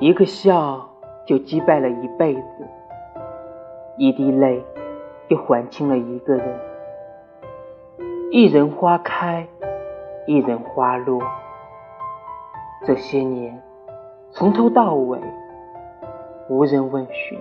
一个笑就击败了一辈子。一滴泪就还清了一个人。一人花开一人花落。这些年从头到尾无人问询。